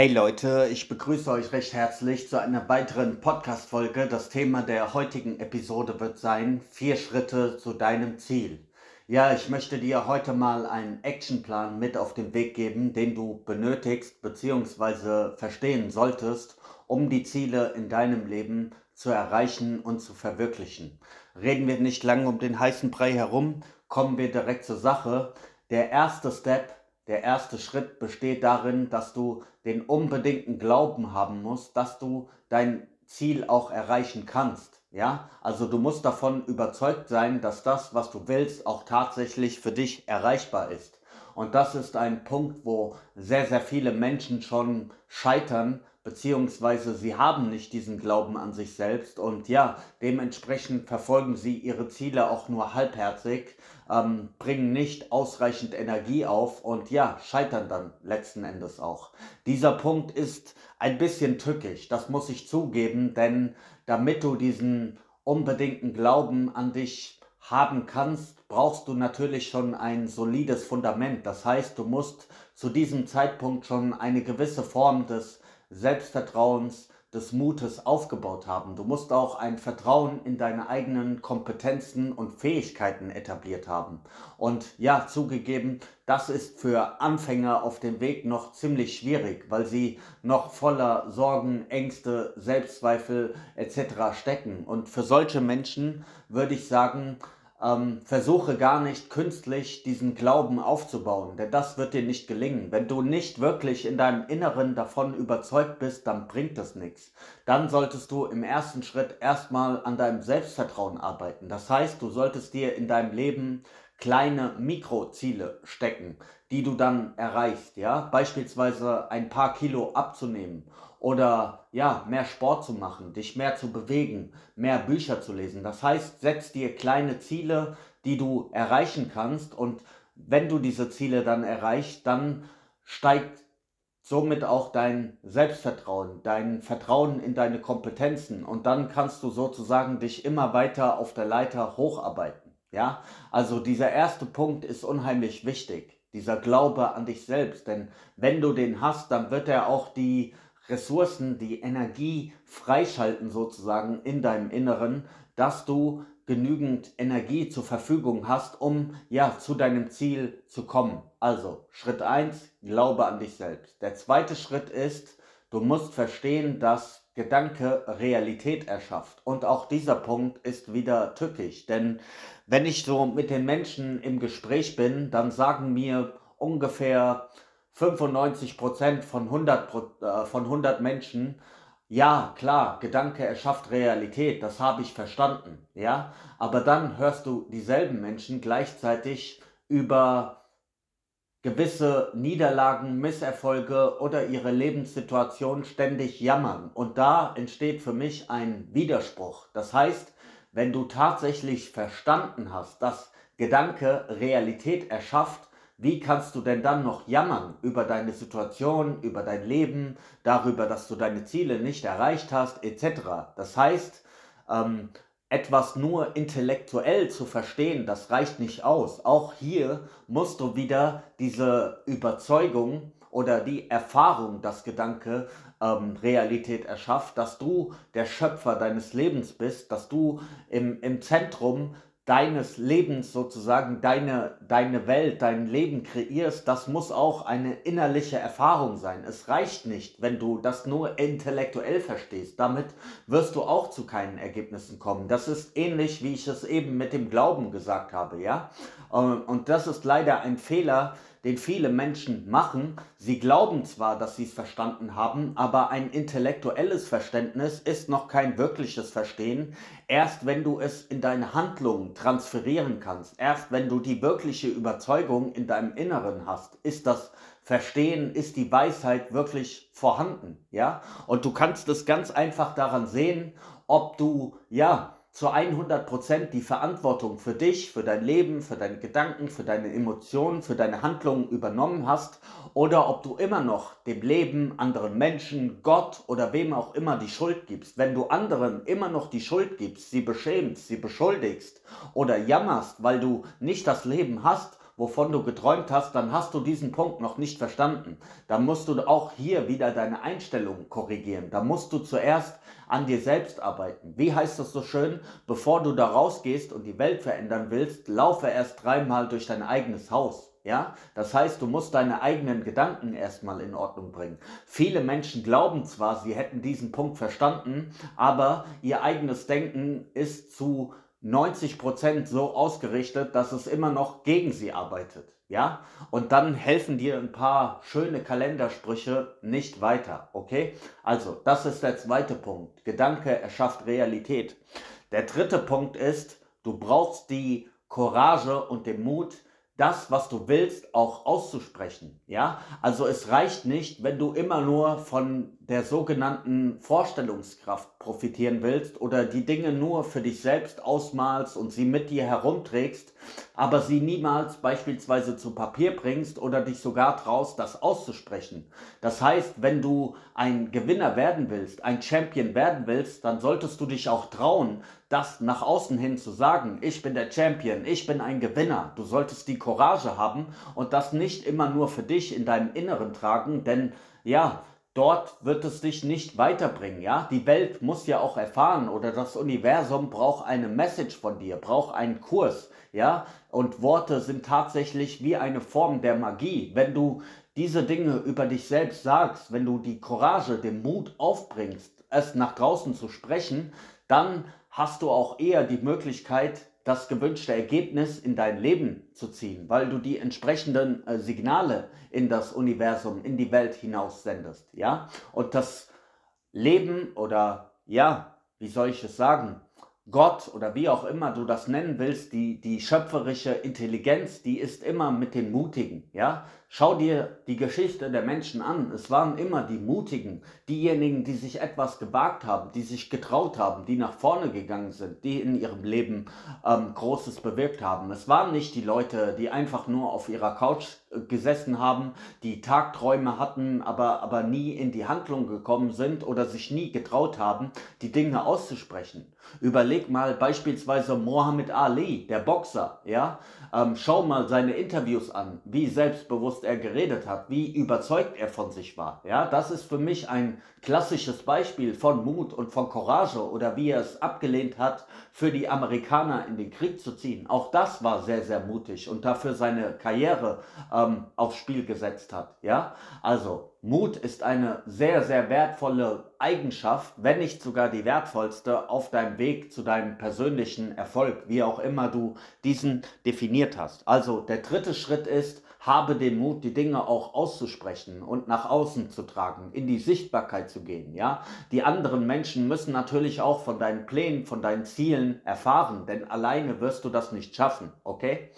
Hey Leute, ich begrüße euch recht herzlich zu einer weiteren Podcast-Folge. Das Thema der heutigen Episode wird sein: Vier Schritte zu deinem Ziel. Ja, ich möchte dir heute mal einen Actionplan mit auf den Weg geben, den du benötigst bzw. verstehen solltest, um die Ziele in deinem Leben zu erreichen und zu verwirklichen. Reden wir nicht lange um den heißen Brei herum, kommen wir direkt zur Sache. Der erste Step der erste Schritt besteht darin, dass du den unbedingten Glauben haben musst, dass du dein Ziel auch erreichen kannst. Ja, also du musst davon überzeugt sein, dass das, was du willst, auch tatsächlich für dich erreichbar ist. Und das ist ein Punkt, wo sehr, sehr viele Menschen schon scheitern, beziehungsweise sie haben nicht diesen Glauben an sich selbst und ja, dementsprechend verfolgen sie ihre Ziele auch nur halbherzig, ähm, bringen nicht ausreichend Energie auf und ja, scheitern dann letzten Endes auch. Dieser Punkt ist ein bisschen tückisch, das muss ich zugeben, denn damit du diesen unbedingten Glauben an dich haben kannst, brauchst du natürlich schon ein solides Fundament. Das heißt, du musst zu diesem Zeitpunkt schon eine gewisse Form des Selbstvertrauens, des Mutes aufgebaut haben. Du musst auch ein Vertrauen in deine eigenen Kompetenzen und Fähigkeiten etabliert haben. Und ja, zugegeben, das ist für Anfänger auf dem Weg noch ziemlich schwierig, weil sie noch voller Sorgen, Ängste, Selbstzweifel etc. stecken. Und für solche Menschen würde ich sagen, ähm, versuche gar nicht künstlich diesen Glauben aufzubauen, denn das wird dir nicht gelingen. Wenn du nicht wirklich in deinem Inneren davon überzeugt bist, dann bringt das nichts. Dann solltest du im ersten Schritt erstmal an deinem Selbstvertrauen arbeiten. Das heißt, du solltest dir in deinem Leben kleine Mikroziele stecken, die du dann erreichst, ja? Beispielsweise ein paar Kilo abzunehmen oder ja, mehr Sport zu machen, dich mehr zu bewegen, mehr Bücher zu lesen. Das heißt, setz dir kleine Ziele, die du erreichen kannst und wenn du diese Ziele dann erreichst, dann steigt somit auch dein Selbstvertrauen, dein Vertrauen in deine Kompetenzen und dann kannst du sozusagen dich immer weiter auf der Leiter hocharbeiten. Ja, also dieser erste Punkt ist unheimlich wichtig, dieser Glaube an dich selbst, denn wenn du den hast, dann wird er auch die Ressourcen, die Energie freischalten sozusagen in deinem Inneren, dass du genügend Energie zur Verfügung hast, um ja zu deinem Ziel zu kommen. Also Schritt 1, glaube an dich selbst. Der zweite Schritt ist, du musst verstehen, dass Gedanke Realität erschafft. Und auch dieser Punkt ist wieder tückisch, denn wenn ich so mit den Menschen im Gespräch bin, dann sagen mir ungefähr 95 Prozent von 100, äh, von 100 Menschen, ja, klar, Gedanke erschafft Realität, das habe ich verstanden, ja, aber dann hörst du dieselben Menschen gleichzeitig über gewisse Niederlagen, Misserfolge oder ihre Lebenssituation ständig jammern. Und da entsteht für mich ein Widerspruch. Das heißt, wenn du tatsächlich verstanden hast, dass Gedanke Realität erschafft, wie kannst du denn dann noch jammern über deine Situation, über dein Leben, darüber, dass du deine Ziele nicht erreicht hast, etc. Das heißt, ähm, etwas nur intellektuell zu verstehen, das reicht nicht aus. Auch hier musst du wieder diese Überzeugung oder die Erfahrung, dass Gedanke ähm, Realität erschafft, dass du der Schöpfer deines Lebens bist, dass du im, im Zentrum deines Lebens sozusagen, deine, deine Welt, dein Leben kreierst, das muss auch eine innerliche Erfahrung sein. Es reicht nicht, wenn du das nur intellektuell verstehst. Damit wirst du auch zu keinen Ergebnissen kommen. Das ist ähnlich, wie ich es eben mit dem Glauben gesagt habe, ja. Und das ist leider ein Fehler, den viele Menschen machen. Sie glauben zwar, dass sie es verstanden haben, aber ein intellektuelles Verständnis ist noch kein wirkliches Verstehen. Erst wenn du es in deine Handlungen transferieren kannst, erst wenn du die wirkliche Überzeugung in deinem Inneren hast, ist das Verstehen, ist die Weisheit wirklich vorhanden, ja? Und du kannst es ganz einfach daran sehen, ob du, ja, zu 100% die Verantwortung für dich, für dein Leben, für deine Gedanken, für deine Emotionen, für deine Handlungen übernommen hast oder ob du immer noch dem Leben, anderen Menschen, Gott oder wem auch immer die Schuld gibst. Wenn du anderen immer noch die Schuld gibst, sie beschämst, sie beschuldigst oder jammerst, weil du nicht das Leben hast, wovon du geträumt hast, dann hast du diesen Punkt noch nicht verstanden. Dann musst du auch hier wieder deine Einstellung korrigieren. Da musst du zuerst an dir selbst arbeiten. Wie heißt das so schön? Bevor du da rausgehst und die Welt verändern willst, laufe erst dreimal durch dein eigenes Haus. Ja, das heißt, du musst deine eigenen Gedanken erstmal in Ordnung bringen. Viele Menschen glauben zwar, sie hätten diesen Punkt verstanden, aber ihr eigenes Denken ist zu 90 Prozent so ausgerichtet, dass es immer noch gegen sie arbeitet. Ja, und dann helfen dir ein paar schöne Kalendersprüche nicht weiter. Okay, also das ist der zweite Punkt. Gedanke erschafft Realität. Der dritte Punkt ist, du brauchst die Courage und den Mut, das, was du willst, auch auszusprechen. Ja, also es reicht nicht, wenn du immer nur von der sogenannten Vorstellungskraft profitieren willst oder die Dinge nur für dich selbst ausmalst und sie mit dir herumträgst, aber sie niemals beispielsweise zu Papier bringst oder dich sogar traust, das auszusprechen. Das heißt, wenn du ein Gewinner werden willst, ein Champion werden willst, dann solltest du dich auch trauen, das nach außen hin zu sagen, ich bin der Champion, ich bin ein Gewinner. Du solltest die Courage haben und das nicht immer nur für dich in deinem Inneren tragen, denn ja, dort wird es dich nicht weiterbringen, ja? Die Welt muss ja auch erfahren oder das Universum braucht eine Message von dir, braucht einen Kurs, ja? Und Worte sind tatsächlich wie eine Form der Magie. Wenn du diese Dinge über dich selbst sagst, wenn du die Courage, den Mut aufbringst, es nach draußen zu sprechen, dann hast du auch eher die Möglichkeit, das gewünschte Ergebnis in dein Leben zu ziehen, weil du die entsprechenden äh, Signale in das Universum, in die Welt hinaus sendest, ja? Und das Leben oder ja, wie soll ich es sagen? Gott oder wie auch immer du das nennen willst, die, die schöpferische Intelligenz, die ist immer mit den Mutigen, ja? Schau dir die Geschichte der Menschen an. Es waren immer die Mutigen, diejenigen, die sich etwas gewagt haben, die sich getraut haben, die nach vorne gegangen sind, die in ihrem Leben ähm, Großes bewirkt haben. Es waren nicht die Leute, die einfach nur auf ihrer Couch äh, gesessen haben, die Tagträume hatten, aber, aber nie in die Handlung gekommen sind oder sich nie getraut haben, die Dinge auszusprechen. Überleg mal beispielsweise Mohammed Ali, der Boxer, ja. Ähm, schau mal seine Interviews an, wie selbstbewusst er geredet hat, wie überzeugt er von sich war. Ja, das ist für mich ein klassisches Beispiel von Mut und von Courage oder wie er es abgelehnt hat, für die Amerikaner in den Krieg zu ziehen. Auch das war sehr, sehr mutig und dafür seine Karriere ähm, aufs Spiel gesetzt hat. Ja, also Mut ist eine sehr, sehr wertvolle Eigenschaft, wenn nicht sogar die wertvollste auf deinem Weg zu deinem persönlichen Erfolg, wie auch immer du diesen definiert hast. Also der dritte Schritt ist, habe den Mut, die Dinge auch auszusprechen und nach außen zu tragen, in die Sichtbarkeit zu gehen, ja. Die anderen Menschen müssen natürlich auch von deinen Plänen, von deinen Zielen erfahren, denn alleine wirst du das nicht schaffen, okay?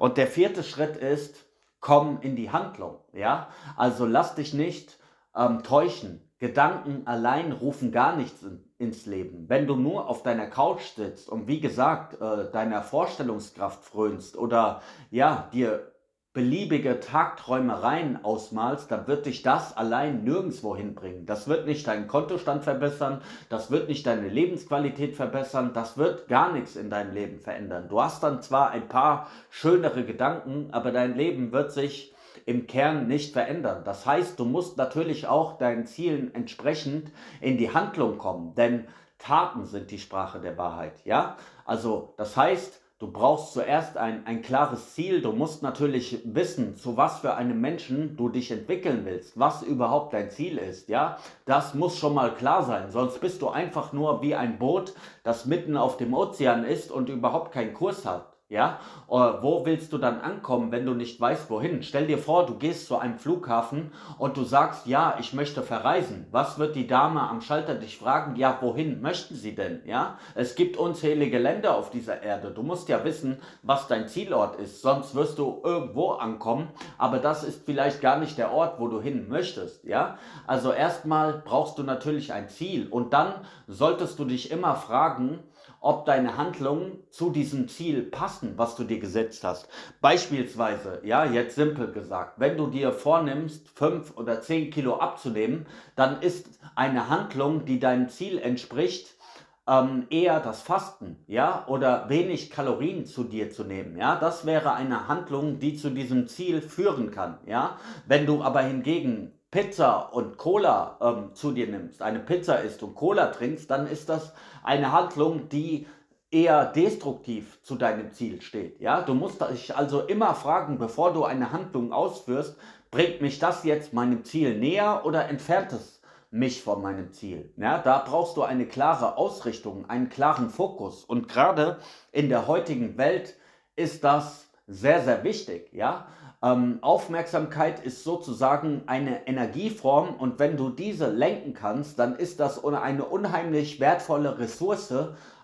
Und der vierte Schritt ist, komm in die Handlung, ja. Also lass dich nicht ähm, täuschen. Gedanken allein rufen gar nichts in, ins Leben. Wenn du nur auf deiner Couch sitzt und wie gesagt äh, deiner Vorstellungskraft frönst oder ja dir beliebige Tagträumereien ausmalst, dann wird dich das allein nirgendwo hinbringen. Das wird nicht deinen Kontostand verbessern, das wird nicht deine Lebensqualität verbessern, das wird gar nichts in deinem Leben verändern. Du hast dann zwar ein paar schönere Gedanken, aber dein Leben wird sich im Kern nicht verändern. Das heißt, du musst natürlich auch deinen Zielen entsprechend in die Handlung kommen, denn Taten sind die Sprache der Wahrheit, ja? Also, das heißt, Du brauchst zuerst ein, ein klares Ziel. Du musst natürlich wissen, zu was für einem Menschen du dich entwickeln willst, was überhaupt dein Ziel ist. Ja, das muss schon mal klar sein. Sonst bist du einfach nur wie ein Boot, das mitten auf dem Ozean ist und überhaupt keinen Kurs hat. Ja, oder wo willst du dann ankommen, wenn du nicht weißt, wohin? Stell dir vor, du gehst zu einem Flughafen und du sagst, ja, ich möchte verreisen. Was wird die Dame am Schalter dich fragen? Ja, wohin möchten sie denn? Ja, es gibt unzählige Länder auf dieser Erde. Du musst ja wissen, was dein Zielort ist. Sonst wirst du irgendwo ankommen, aber das ist vielleicht gar nicht der Ort, wo du hin möchtest. Ja, also erstmal brauchst du natürlich ein Ziel und dann solltest du dich immer fragen, ob deine Handlungen zu diesem Ziel passen, was du dir gesetzt hast. Beispielsweise, ja, jetzt simpel gesagt, wenn du dir vornimmst, fünf oder zehn Kilo abzunehmen, dann ist eine Handlung, die deinem Ziel entspricht, ähm, eher das Fasten, ja, oder wenig Kalorien zu dir zu nehmen, ja, das wäre eine Handlung, die zu diesem Ziel führen kann, ja. Wenn du aber hingegen Pizza und Cola ähm, zu dir nimmst, eine Pizza isst und Cola trinkst, dann ist das eine Handlung, die eher destruktiv zu deinem Ziel steht. Ja, du musst dich also immer fragen, bevor du eine Handlung ausführst, bringt mich das jetzt meinem Ziel näher oder entfernt es mich von meinem Ziel? Ja, da brauchst du eine klare Ausrichtung, einen klaren Fokus. Und gerade in der heutigen Welt ist das sehr, sehr wichtig. Ja, ähm, Aufmerksamkeit ist sozusagen eine Energieform und wenn du diese lenken kannst, dann ist das eine unheimlich wertvolle Ressource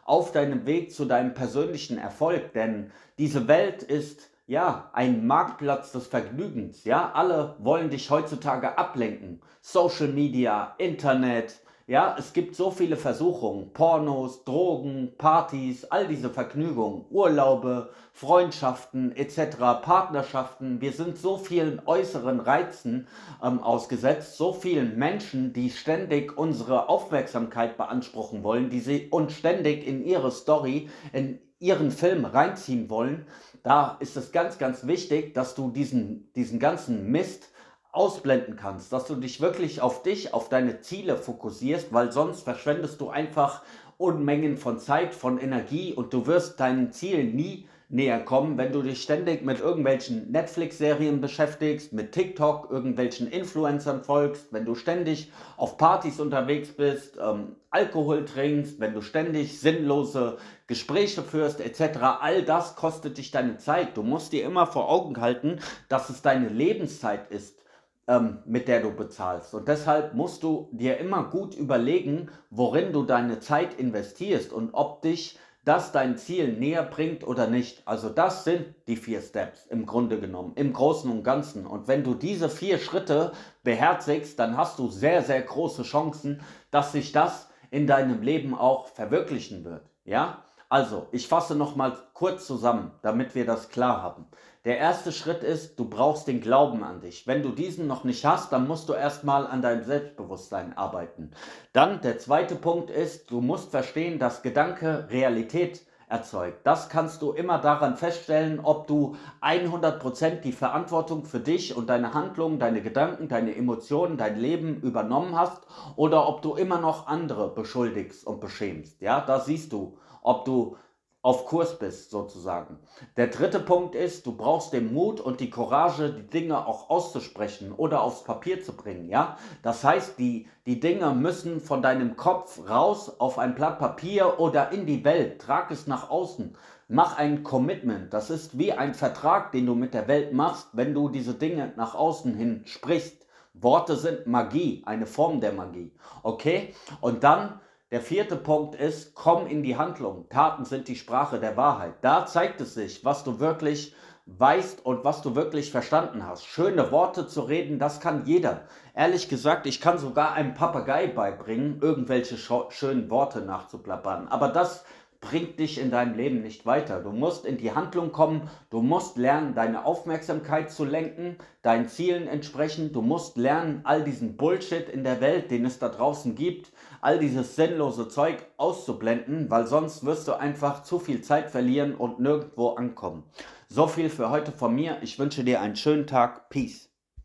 auf deinem Weg zu deinem persönlichen Erfolg. Denn diese Welt ist ja ein Marktplatz des Vergnügens. Ja, alle wollen dich heutzutage ablenken. Social Media, Internet, ja, es gibt so viele Versuchungen, Pornos, Drogen, Partys, all diese Vergnügungen, Urlaube, Freundschaften etc., Partnerschaften. Wir sind so vielen äußeren Reizen ähm, ausgesetzt, so vielen Menschen, die ständig unsere Aufmerksamkeit beanspruchen wollen, die sie uns ständig in ihre Story, in ihren Film reinziehen wollen. Da ist es ganz, ganz wichtig, dass du diesen, diesen ganzen Mist ausblenden kannst, dass du dich wirklich auf dich, auf deine Ziele fokussierst, weil sonst verschwendest du einfach Unmengen von Zeit, von Energie und du wirst deinen Zielen nie näher kommen, wenn du dich ständig mit irgendwelchen Netflix-Serien beschäftigst, mit TikTok, irgendwelchen Influencern folgst, wenn du ständig auf Partys unterwegs bist, ähm, Alkohol trinkst, wenn du ständig sinnlose Gespräche führst, etc. All das kostet dich deine Zeit. Du musst dir immer vor Augen halten, dass es deine Lebenszeit ist ähm, mit der du bezahlst. Und deshalb musst du dir immer gut überlegen, worin du deine Zeit investierst und ob dich das dein Ziel näher bringt oder nicht. Also das sind die vier Steps im Grunde genommen, im Großen und Ganzen. Und wenn du diese vier Schritte beherzigst, dann hast du sehr, sehr große Chancen, dass sich das in deinem Leben auch verwirklichen wird. Ja? Also, ich fasse noch mal kurz zusammen, damit wir das klar haben. Der erste Schritt ist, du brauchst den Glauben an dich. Wenn du diesen noch nicht hast, dann musst du erstmal an deinem Selbstbewusstsein arbeiten. Dann der zweite Punkt ist, du musst verstehen, dass Gedanke Realität erzeugt. Das kannst du immer daran feststellen, ob du 100% die Verantwortung für dich und deine Handlungen, deine Gedanken, deine Emotionen, dein Leben übernommen hast oder ob du immer noch andere beschuldigst und beschämst. Ja, da siehst du, ob du auf Kurs bist, sozusagen. Der dritte Punkt ist, du brauchst den Mut und die Courage, die Dinge auch auszusprechen oder aufs Papier zu bringen, ja? Das heißt, die, die Dinge müssen von deinem Kopf raus auf ein Blatt Papier oder in die Welt. Trag es nach außen. Mach ein Commitment. Das ist wie ein Vertrag, den du mit der Welt machst, wenn du diese Dinge nach außen hin sprichst. Worte sind Magie, eine Form der Magie. Okay? Und dann der vierte Punkt ist, komm in die Handlung. Taten sind die Sprache der Wahrheit. Da zeigt es sich, was du wirklich weißt und was du wirklich verstanden hast. Schöne Worte zu reden, das kann jeder. Ehrlich gesagt, ich kann sogar einem Papagei beibringen, irgendwelche schönen Worte nachzuplappern. Aber das bringt dich in deinem Leben nicht weiter. Du musst in die Handlung kommen, du musst lernen, deine Aufmerksamkeit zu lenken, deinen Zielen entsprechen, du musst lernen, all diesen Bullshit in der Welt, den es da draußen gibt, all dieses sinnlose Zeug auszublenden, weil sonst wirst du einfach zu viel Zeit verlieren und nirgendwo ankommen. So viel für heute von mir. Ich wünsche dir einen schönen Tag. Peace.